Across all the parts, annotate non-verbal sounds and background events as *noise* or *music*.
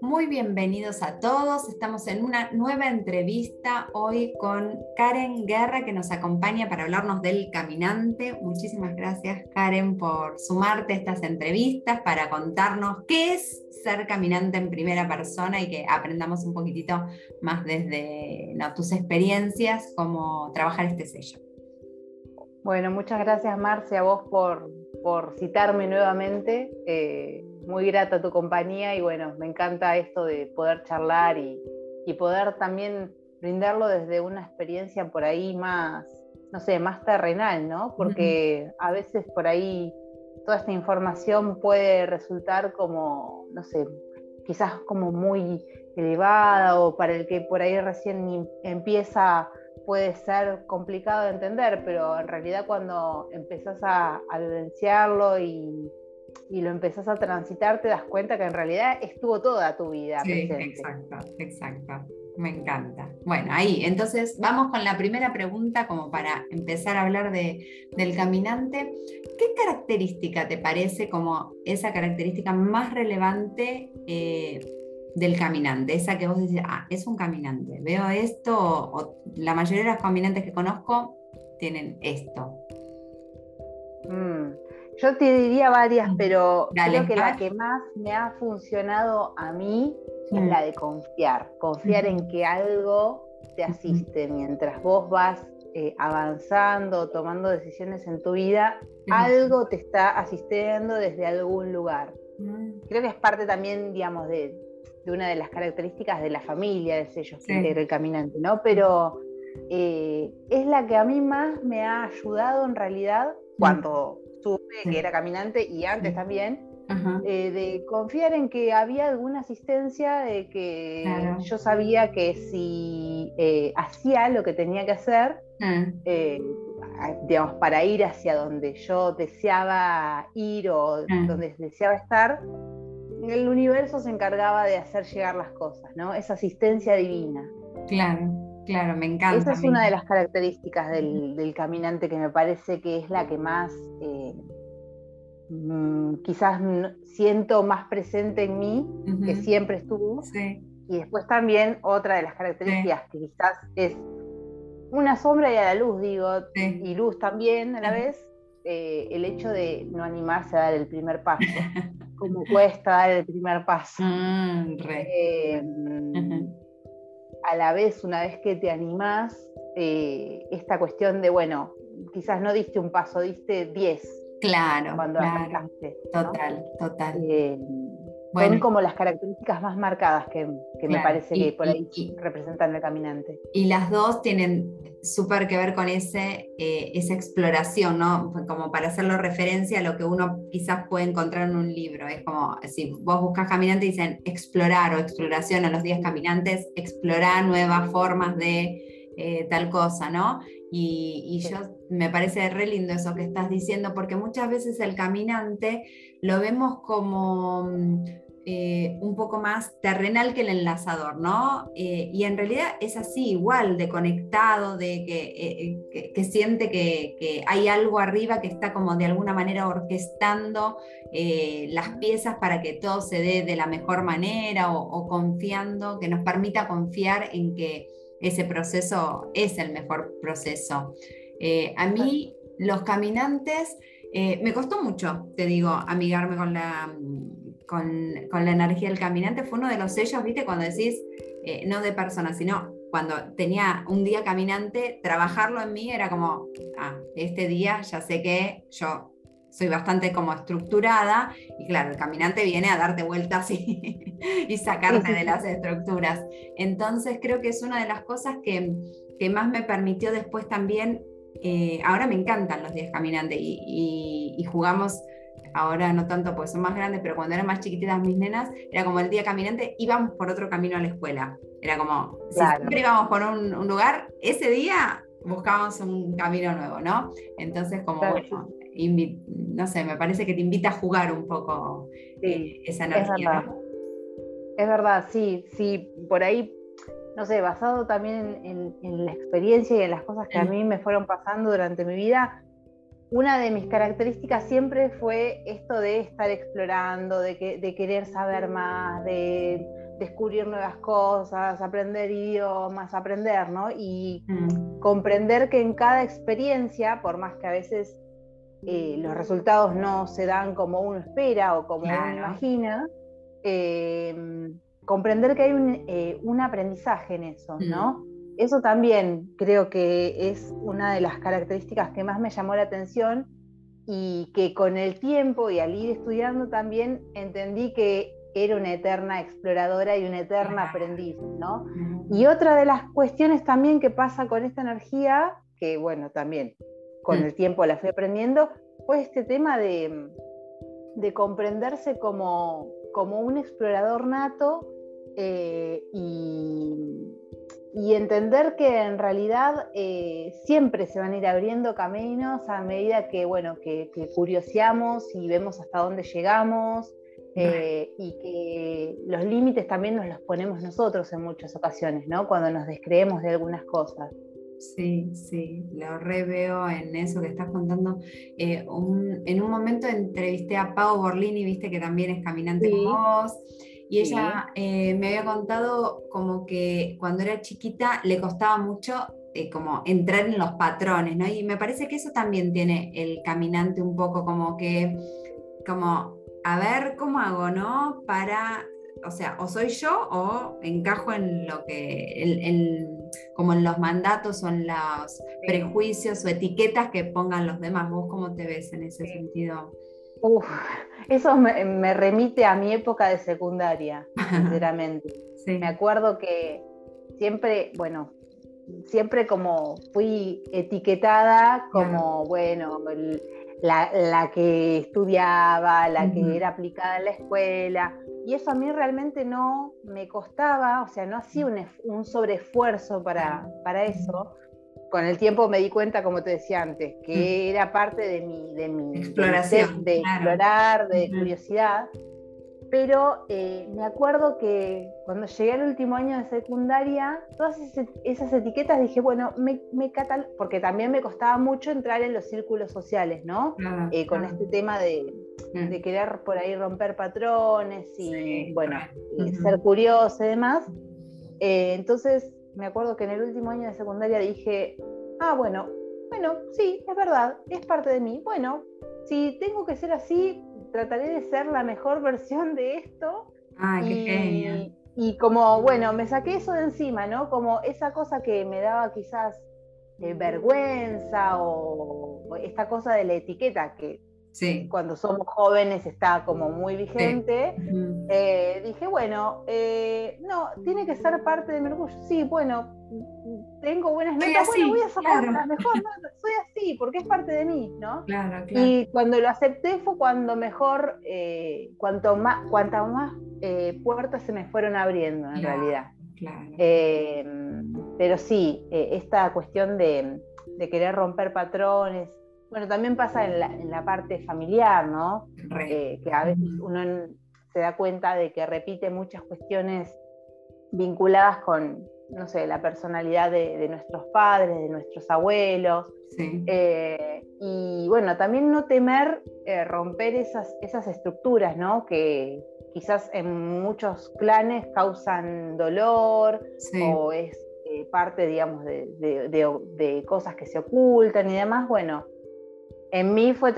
Muy bienvenidos a todos. Estamos en una nueva entrevista hoy con Karen Guerra que nos acompaña para hablarnos del caminante. Muchísimas gracias Karen por sumarte a estas entrevistas para contarnos qué es ser caminante en primera persona y que aprendamos un poquitito más desde tus experiencias cómo trabajar este sello. Bueno, muchas gracias Marcia a vos por, por citarme nuevamente. Eh, muy grata tu compañía y bueno, me encanta esto de poder charlar y, poder también brindarlo desde una experiencia por ahí más, no sé, más terrenal, ¿no? Porque a veces por ahí toda esta información puede resultar como, no sé, quizás como muy elevada o para el que por ahí recién empieza puede ser complicado de entender, pero en realidad cuando empezás a, a vivenciarlo y, y lo empezás a transitar, te das cuenta que en realidad estuvo toda tu vida. Sí, exacto, exacto. Me encanta. Bueno, ahí, entonces vamos con la primera pregunta como para empezar a hablar de, del caminante. ¿Qué característica te parece como esa característica más relevante eh, del caminante? Esa que vos decís, ah, es un caminante. Veo esto, o, la mayoría de los caminantes que conozco tienen esto. Mm. Yo te diría varias, pero creo que la que más me ha funcionado a mí es la de confiar. Confiar en que algo te asiste mientras vos vas eh, avanzando, tomando decisiones en tu vida, algo te está asistiendo desde algún lugar. Creo que es parte también, digamos, de, una de las características de la familia de sellos que integra el caminante, ¿no? Pero eh, es la que a mí más me ha ayudado en realidad cuando supe que era caminante y antes también, eh, de confiar en que había alguna asistencia, de que yo sabía que si eh, hacía lo que tenía que hacer, eh, digamos, para ir hacia donde yo deseaba ir o ah. donde deseaba estar, el universo se encargaba de hacer llegar las cosas, ¿no? Esa asistencia divina. Claro. Claro, me encanta. Esa es una de las características del, caminante que me parece que es la que más eh, mm, quizás siento más presente en mí, que siempre estuvo. Y después también otra de las características que quizás es una sombra y a la luz, digo, y luz también a la vez, eh, el hecho de no animarse a dar el primer paso. *laughs* como cuesta dar el primer paso. Ah, eh, a la vez, una vez que te animás, eh, esta cuestión de, bueno, quizás no diste un paso, diste diez. Claro, cuando claro. Total, total. Eh, son como las características más marcadas que, me parece que por ahí representan el caminante. Y las dos tienen súper que ver con ese, eh, esa exploración, ¿no? Como para hacerlo referencia a lo que uno quizás puede encontrar en un libro. Es como, si vos buscas caminante y dicen explorar o exploración a los días caminantes, explorar nuevas formas de eh, tal cosa, ¿no? Y, y yo me parece re lindo eso que estás diciendo, porque muchas veces el caminante lo vemos como mm, eh, un poco más terrenal que el enlazador, ¿no? Eh, y en realidad es así, igual, de conectado, de que, eh, que, siente que, hay algo arriba que está como de alguna manera orquestando las piezas para que todo se dé de la mejor manera o, confiando, que nos permita confiar en que ese proceso es el mejor proceso. A mí, los caminantes, me costó mucho, te digo, amigarme con la con, la energía del caminante, fue uno de los sellos, viste, cuando decís, eh, no de persona, sino cuando tenía un día caminante, trabajarlo en mí era como, ah, este día ya sé que yo soy bastante como estructurada y claro, el caminante viene a darte vueltas y, *laughs* y sacarte de las estructuras. Entonces creo que es una de las cosas que, que más me permitió después también, eh, ahora me encantan los días caminantes y, y jugamos ahora no tanto porque son más grandes, pero cuando eran más chiquititas mis nenas, era como el día caminante, íbamos por otro camino a la escuela. Era como, si siempre íbamos por un, lugar, ese día buscábamos un camino nuevo, ¿no? Entonces, como, no sé, me parece que te invita a jugar un poco eh, esa energía. Es verdad. es verdad, sí, sí, por ahí no sé, basado también en, la experiencia y en las cosas que a mí me fueron pasando durante mi vida, una de mis características siempre fue esto de estar explorando, de, de querer saber más, de descubrir nuevas cosas, aprender idiomas, aprender, ¿no? Y mm. comprender que en cada experiencia, por más que a veces eh, los resultados no se dan como uno espera o como uno imagina, eh, comprender que hay eh, un, aprendizaje en eso, ¿no? Mm. Eso también creo que es una de las características que más me llamó la atención y que con el tiempo y al ir estudiando también entendí que era una eterna exploradora y una eterna aprendiz, ¿no? Y otra de las cuestiones también que pasa con esta energía, que bueno, también con mm. el tiempo la fui aprendiendo, fue este tema de, de comprenderse como, como un explorador nato eh, y, entender que en realidad eh, siempre se van a ir abriendo caminos a medida que, bueno, que, curioseamos y vemos hasta dónde llegamos eh, y que los límites también nos los ponemos nosotros en muchas ocasiones, ¿no? Cuando nos descreemos de algunas cosas. Sí, sí, lo reveo en eso que estás contando. en un momento entrevisté a Pau Borlini, viste que también es caminante como vos. Y ella eh, me había contado como que cuando era chiquita le costaba mucho eh, como entrar en los patrones, ¿no? Y me parece que eso también tiene el caminante un poco como que, como, a ver cómo hago, ¿no? Para, o sea, o soy yo o encajo en lo que, como en los mandatos o en los prejuicios o etiquetas que pongan los demás. ¿Vos cómo te ves en ese sentido? Uf, eso me, remite a mi época de secundaria, *laughs* sinceramente. Me acuerdo que siempre, bueno, siempre como fui etiquetada como, bueno, la, que estudiaba, la que era aplicada en la escuela. Y eso a mí realmente no me costaba, o sea, no hacía un, un sobreesfuerzo para, para eso, con el tiempo me di cuenta, como te decía antes, que mm. era parte de mi, de mi exploración, de, explorar, de curiosidad. Pero eh, me acuerdo que cuando llegué al último año de secundaria, todas esas etiquetas dije, bueno, me, me catal porque también me costaba mucho entrar en los círculos sociales, ¿no? Eh, con este tema de, mm. de, querer por ahí romper patrones y, bueno, ser curioso y demás. Eh, entonces me acuerdo que en el último año de secundaria dije, ah, bueno, bueno, sí, es verdad, es parte de mí. Bueno, si tengo que ser así, trataré de ser la mejor *laughs* versión de esto. Ah, qué genial. Y como, bueno, me saqué eso de encima, ¿no? Como esa cosa que me daba quizás eh, vergüenza o, esta cosa de la etiqueta que cuando somos jóvenes está como muy vigente, eh, dije, bueno, eh, no, tiene que ser parte de mi orgullo. Sí, bueno, tengo buenas notas, bueno, voy a sacar las mejores soy así, porque es parte de mí, ¿no? Claro, claro. Y cuando lo acepté fue cuando mejor, eh, cuanto más, cuantas más puertas se me fueron abriendo en realidad. Claro. pero sí, esta cuestión de, de querer romper patrones, bueno, también pasa en la, parte familiar, ¿no? Eh, que a veces uno se da cuenta de que repite muchas cuestiones vinculadas con, no sé, la personalidad de, nuestros padres, de nuestros abuelos. Eh, y bueno, también no temer eh, romper esas, esas estructuras, ¿no? Que quizás en muchos clanes causan dolor o es parte, digamos, de, cosas que se ocultan y demás. Bueno, en mí fue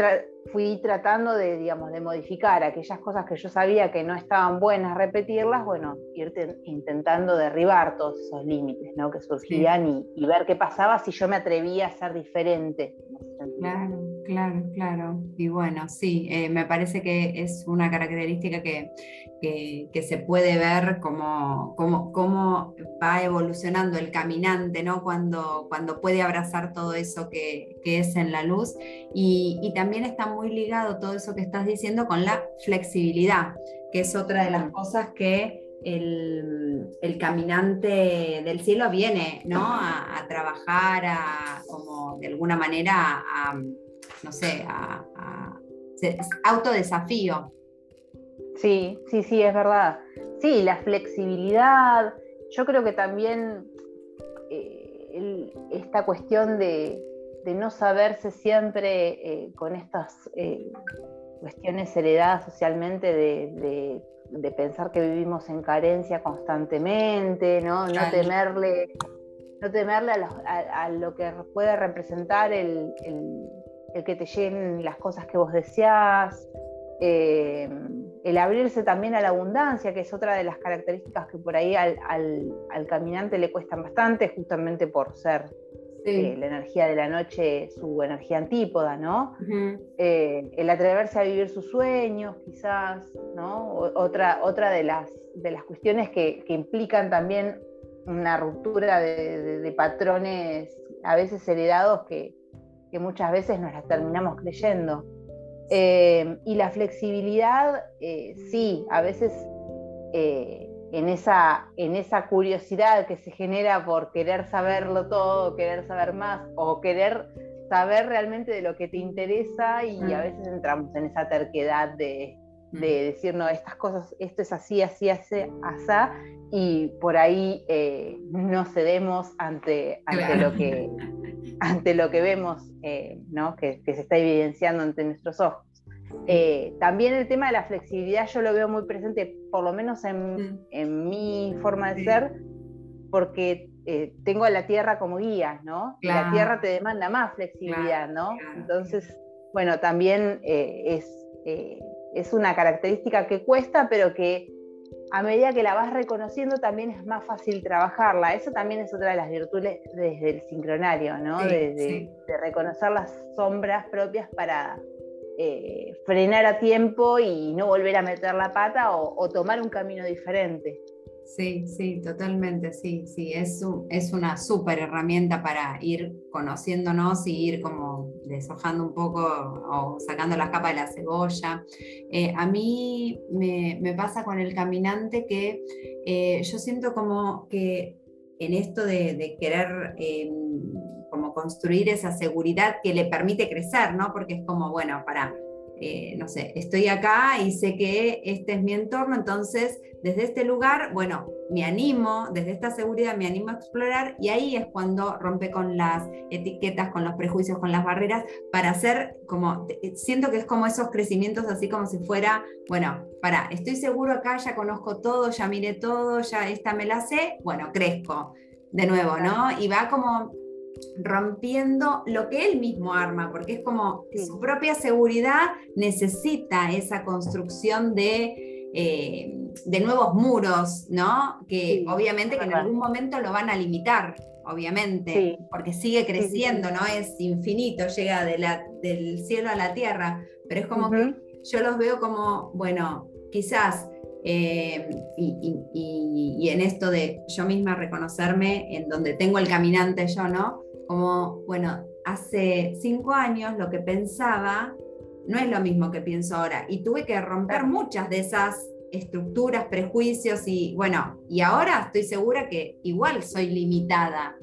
fui tratando de, digamos, de modificar aquellas cosas que yo sabía que no estaban buenas, repetirlas, bueno, ir intentando derribar todos esos límites ¿no? que surgían y, y, ver qué pasaba si yo me atrevía a ser diferente. Claro, claro, claro. Y bueno, sí, eh, me parece que es una característica que, que, se puede ver como, como, va evolucionando el caminante, ¿no? Cuando, cuando puede abrazar todo eso que, es en la luz. Y, y, también está muy ligado todo eso que estás diciendo con la flexibilidad, que es otra de las cosas que el, caminante del cielo viene ¿no? a, trabajar, a, como de alguna manera, a, no sé, a, autodesafío. Sí, sí, sí, es verdad. Sí, la flexibilidad, yo creo que también eh, esta cuestión de, no saberse siempre eh, con estas eh, cuestiones heredadas socialmente de, pensar que vivimos en carencia constantemente, no, no temerle, no temerle a, lo que puede representar el, que te lleguen las cosas que vos deseás. Eh, el abrirse también a la abundancia, que es otra de las características que por ahí al, caminante le cuestan bastante, justamente por ser eh, la energía de la noche, su energía antípoda, ¿no? Eh, el atreverse a vivir sus sueños, quizás, ¿no? otra, otra de, las, de las cuestiones que, implican también una ruptura de, patrones a veces heredados que, que muchas veces nos las terminamos creyendo. Eh, y la flexibilidad, eh, sí, a veces eh, en, esa, en esa curiosidad que se genera por querer saberlo todo, querer saber más o querer saber realmente de lo que te interesa y a mm. veces entramos en esa terquedad de, mm. decir, no, estas cosas, esto es así, así, así, así, y por ahí no cedemos ante, ante lo que *laughs* ante lo que vemos, eh, que, se está evidenciando ante nuestros ojos. Eh, también el tema de la flexibilidad yo lo veo muy presente, por lo menos en, mm. mi forma de ser, porque eh, tengo a la Tierra como guía, ¿no? La Tierra te demanda más flexibilidad, ¿no? Entonces, bueno, también es, es una característica que cuesta, pero que a medida que la vas reconociendo también es más fácil trabajarla. Eso también es otra de las virtudes desde el sincronario, ¿no? de, reconocer las sombras propias para eh, frenar a tiempo y no volver a meter la pata o tomar un camino diferente. Sí, sí, totalmente, sí, sí, es, es una súper herramienta para ir conociéndonos y ir como deshojando un poco o sacando las capas de la cebolla. Eh, a mí me, pasa con el caminante que eh, yo siento como que en esto de, querer em, como construir esa seguridad que le permite crecer, ¿no? Porque es como, bueno, para eh, no sé, estoy acá y sé que este es mi entorno, entonces desde este lugar, bueno, me animo, desde esta seguridad me animo a explorar y ahí es cuando rompe con las etiquetas, con los prejuicios, con las barreras, para hacer como, siento que es como esos crecimientos así como si fuera, bueno, para, estoy seguro acá, ya conozco todo, ya miré todo, ya esta me la sé, bueno, crezco de nuevo, ¿no? Y va como rompiendo lo que él mismo arma, porque es como su propia seguridad necesita esa construcción de, eh, de nuevos muros, ¿no? Que obviamente que en algún momento lo van a limitar, obviamente, porque sigue creciendo, ¿no? Es infinito, llega de la, del cielo a la tierra, pero es como que yo los veo como, bueno, quizás eh, y, en esto de yo misma reconocerme en donde tengo el caminante yo, ¿no? Como, bueno, hace cinco años lo que pensaba no es lo mismo que pienso ahora y tuve que romper muchas de esas estructuras, prejuicios y bueno, y ahora estoy segura que igual soy limitada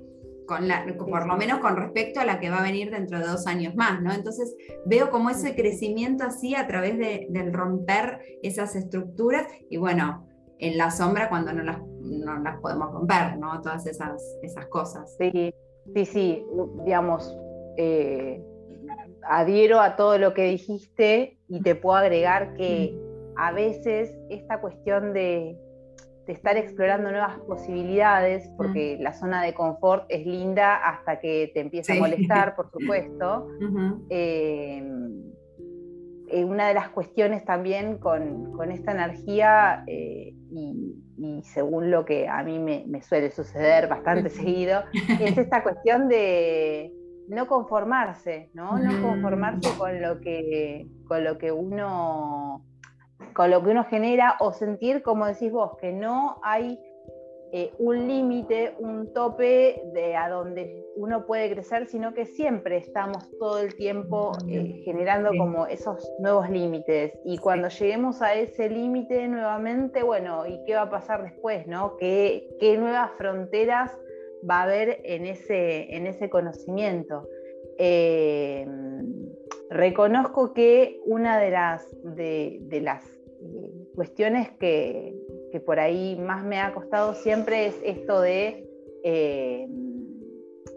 por lo menos con respecto a la que va a venir dentro de dos años más, ¿no? Entonces veo como ese crecimiento así a través del romper esas estructuras y bueno, en la sombra cuando no las, no las podemos romper, ¿no? Todas esas, esas cosas. Sí, sí, sí, digamos, eh, adhiero a todo lo que dijiste y te puedo agregar que a veces esta cuestión de de estar explorando nuevas posibilidades, porque la zona de confort es linda hasta que te empieza a molestar, por *laughs* supuesto. Eh, eh, una de las cuestiones también con, esta energía, eh, y, según lo que a mí me, suele suceder bastante seguido, es *laughs* esta cuestión de no conformarse, ¿no? No conformarse con lo que, con lo que uno con lo que uno genera o sentir, como decís vos, que no hay eh, un límite, un tope de a donde uno puede crecer, sino que siempre estamos todo el tiempo eh, generando como esos nuevos límites. Y cuando lleguemos a ese límite nuevamente, bueno, ¿y qué va a pasar después? ¿no? ¿Qué, nuevas fronteras va a haber en ese, en ese conocimiento? Eh, reconozco que una de las, de, las cuestiones que, por ahí más me ha costado siempre es esto de, eh,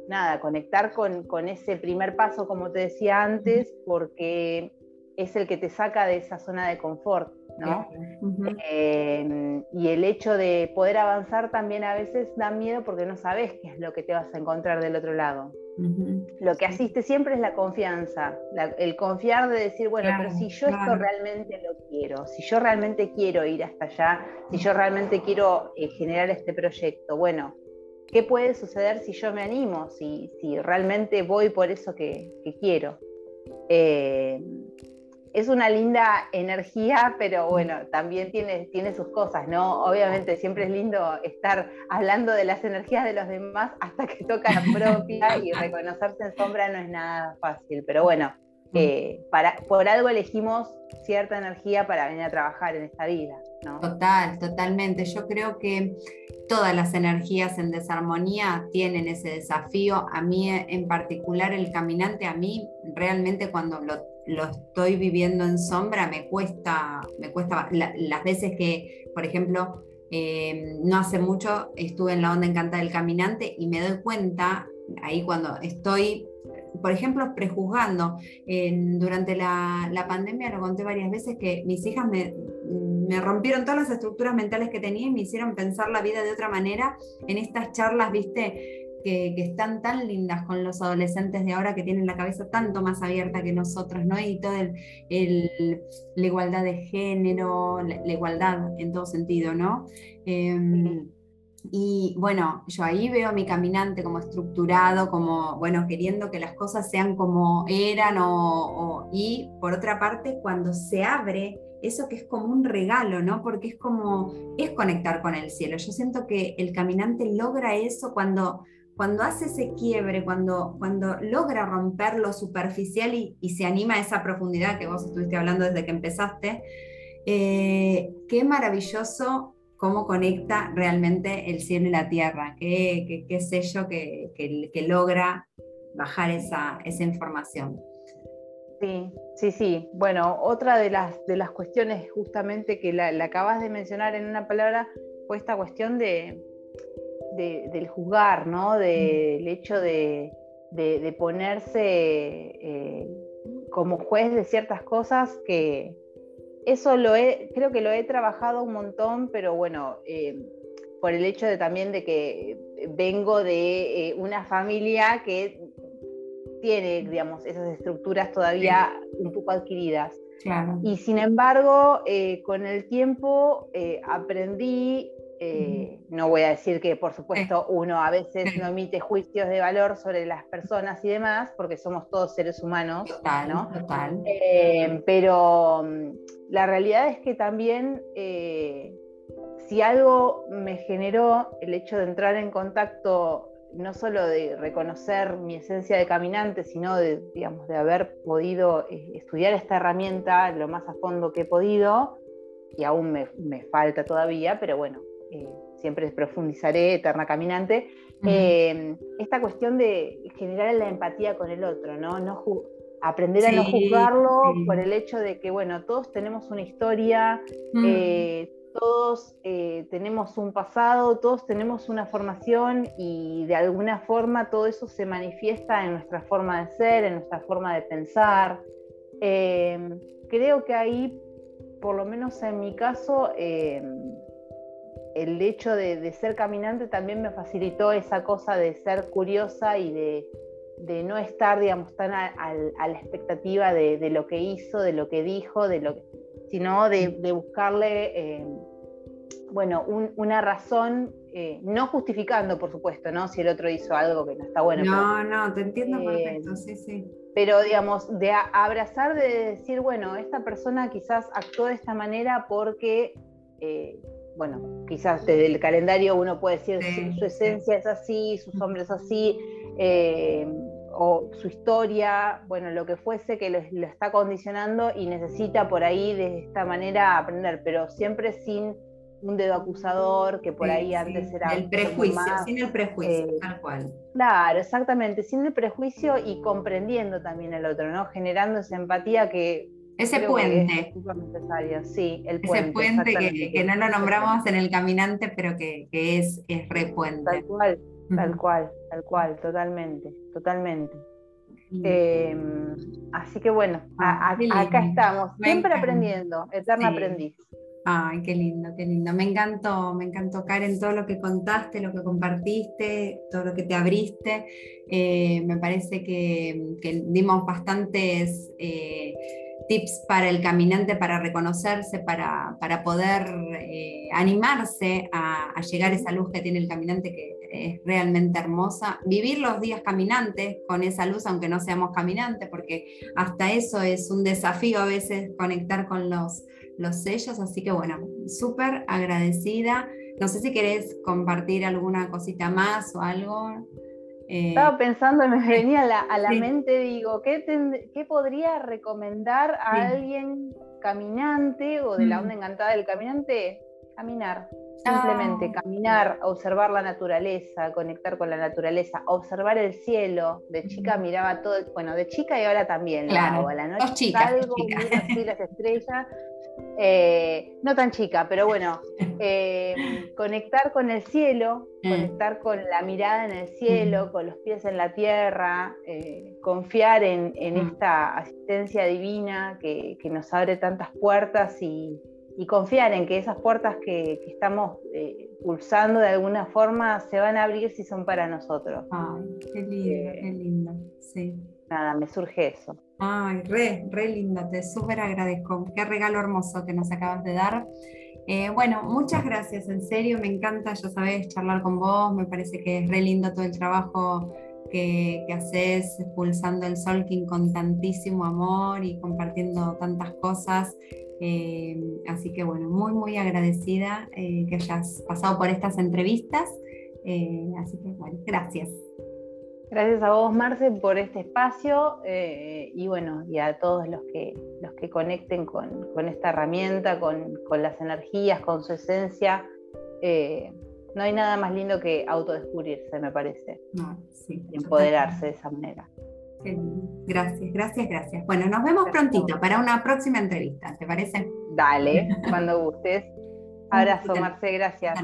nada, conectar con, con, ese primer paso, como te decía antes, porque es el que te saca de esa zona de confort. ¿no? Eh, y el hecho de poder avanzar también a veces da miedo porque no sabes qué es lo que te vas a encontrar del otro lado. Lo que asiste siempre es la confianza, el confiar de decir, bueno, pero si yo esto realmente lo quiero, si yo realmente quiero ir hasta allá, si yo realmente quiero eh, generar este proyecto, bueno, ¿qué puede suceder si yo me animo, si, si realmente voy por eso que, quiero? Eh, es una linda energía, pero bueno, también tiene, tiene sus cosas, ¿no? Obviamente siempre es lindo estar hablando de las energías de los demás hasta que toca la propia y reconocerse en sombra no es nada fácil, pero bueno, mm. eh, para, por algo elegimos cierta energía para venir a trabajar en esta vida, ¿no? Total, totalmente. Yo creo que todas las energías en desarmonía tienen ese desafío. A mí en particular el caminante, a mí realmente cuando lo lo estoy viviendo en sombra, me cuesta, me cuesta las veces que, por ejemplo, eh, no hace mucho estuve en la onda encantada del caminante y me doy cuenta, ahí cuando estoy, por ejemplo, prejuzgando, durante la, la, pandemia lo conté varias veces que mis hijas me, me rompieron todas las estructuras mentales que tenía y me hicieron pensar la vida de otra manera en estas charlas, viste, que, están tan lindas con los adolescentes de ahora que tienen la cabeza tanto más abierta que nosotros, ¿no? Y toda el, la igualdad de género, la, igualdad en todo sentido, ¿no? Em, y bueno, yo ahí veo a mi caminante como estructurado, como, bueno, queriendo que las cosas sean como eran, o, y por otra parte, cuando se abre eso que es como un regalo, ¿no? Porque es como, es conectar con el cielo. Yo siento que el caminante logra eso cuando cuando hace ese quiebre, cuando, cuando logra romper lo superficial y, se anima a esa profundidad que vos estuviste hablando desde que empezaste, eh, qué maravilloso cómo conecta realmente el cielo y la tierra, qué, qué, sello que, que, logra bajar esa, esa información. Sí, sí, sí. Bueno, otra de las, de las cuestiones justamente que la acabas de mencionar en una palabra fue esta cuestión de, del juzgar, ¿no? del hecho de, ponerse eh, como juez de ciertas cosas que eso lo he, creo que lo he trabajado un montón, pero bueno, eh, por el hecho de también de que vengo de eh, una familia que tiene, digamos, esas estructuras todavía un poco adquiridas. Y sin embargo, con el tiempo aprendí eh, no voy a decir que, por supuesto, uno a veces *laughs* no emite juicios de valor sobre las personas y demás, porque somos todos seres humanos, ¿no? Eh, pero mm, la realidad es que también, eh, si algo me generó el hecho de entrar en contacto, no solo de reconocer mi esencia de caminante, sino de, digamos, de haber podido estudiar esta herramienta lo más a fondo que he podido, y aún me, me falta todavía, pero bueno, eh, siempre profundizaré, eterna caminante, eh, esta cuestión de generar la empatía con el otro, ¿no? no aprender a no juzgarlo por el hecho de que, bueno, todos tenemos una historia, eh, todos tenemos un pasado, todos tenemos una formación y de alguna forma todo eso se manifiesta en nuestra forma de ser, en nuestra forma de pensar. creo que ahí, por lo menos en mi caso, el hecho de, ser caminante también me facilitó esa cosa de ser curiosa y de, no estar, digamos, tan a, la expectativa de, lo que hizo, de lo que dijo, de lo sino de, buscarle, eh, bueno, una razón, eh, no justificando, por supuesto, ¿no? Si el otro hizo algo que no está bueno. No, no, te entiendo eh, perfecto, sí, sí. Pero, digamos, de abrazar, de decir, bueno, esta persona quizás actuó de esta manera porque bueno, quizás desde el calendario uno puede decir su, esencia es así, sus hombres así, eh, o su historia, bueno, lo que fuese que lo, está condicionando y necesita por ahí de esta manera aprender, pero siempre sin un dedo acusador que por ahí antes era el prejuicio sin el prejuicio eh, tal cual. claro exactamente sin el prejuicio y comprendiendo también al otro no generando esa empatía que ese puente. sí, el puente. Ese puente que, no lo nombramos en el caminante, pero que, es, es repuente. Tal cual. Tal cual, tal cual, totalmente, totalmente. Em, así que bueno, ah, acá estamos, siempre aprendiendo, eterna aprendiz. Ay, qué lindo, qué lindo. Me encantó, me encantó, Karen, todo lo que contaste, lo que compartiste, todo lo que te abriste. Eh, me parece que, dimos bastantes eh, tips para el caminante para reconocerse, para, poder eh, animarse a, llegar a esa luz que tiene el caminante, que es realmente hermosa. Vivir los días caminantes con esa luz, aunque no seamos caminantes, porque hasta eso es un desafío a veces conectar con los los sellos, así que bueno, súper agradecida. No sé si querés compartir alguna cosita más o algo. Eh, Estaba pensando, me *laughs* venía a la, mente, digo, ¿qué, ¿qué, podría recomendar a alguien caminante o de la mm. onda encantada del caminante? Caminar. Simplemente ah. caminar, observar la naturaleza, conectar con la naturaleza, observar el cielo. De chica miraba todo, bueno, de chica y ahora también. Claro, a la noche salgo, así las estrellas. Eh, no tan chica, pero bueno, *laughs* eh, conectar con el cielo, mm. conectar con la mirada en el cielo, mm. con los pies en la tierra, eh, confiar en, mm. esta asistencia divina que, nos abre tantas puertas y, confiar en que esas puertas que, estamos pulsando de alguna forma se van a abrir si son para nosotros. Ay, qué lindo, qué lindo, sí. Nada, me surge eso. Ay, re, re lindo, te súper agradezco. Qué regalo hermoso que nos acabas de dar. Eh, bueno, muchas gracias, en serio, me encanta, ya sabes, charlar con vos, me parece que es re lindo todo el trabajo que, haces pulsando el Solking con tantísimo amor y compartiendo tantas cosas. Eh, así que bueno, muy, muy agradecida eh, que hayas pasado por estas entrevistas. así que bueno, gracias. Gracias a vos, Marce, por este espacio eh, y bueno, y a todos los que, los que conecten con, esta herramienta, con, las energías, con su esencia. Eh, no hay nada más lindo que autodescubrirse, me parece. y empoderarse de esa manera. Gracias, gracias, gracias. Bueno, nos vemos prontito para una próxima entrevista, ¿te parece? Dale, cuando gustes. *laughs* Abrazo, Marce, gracias.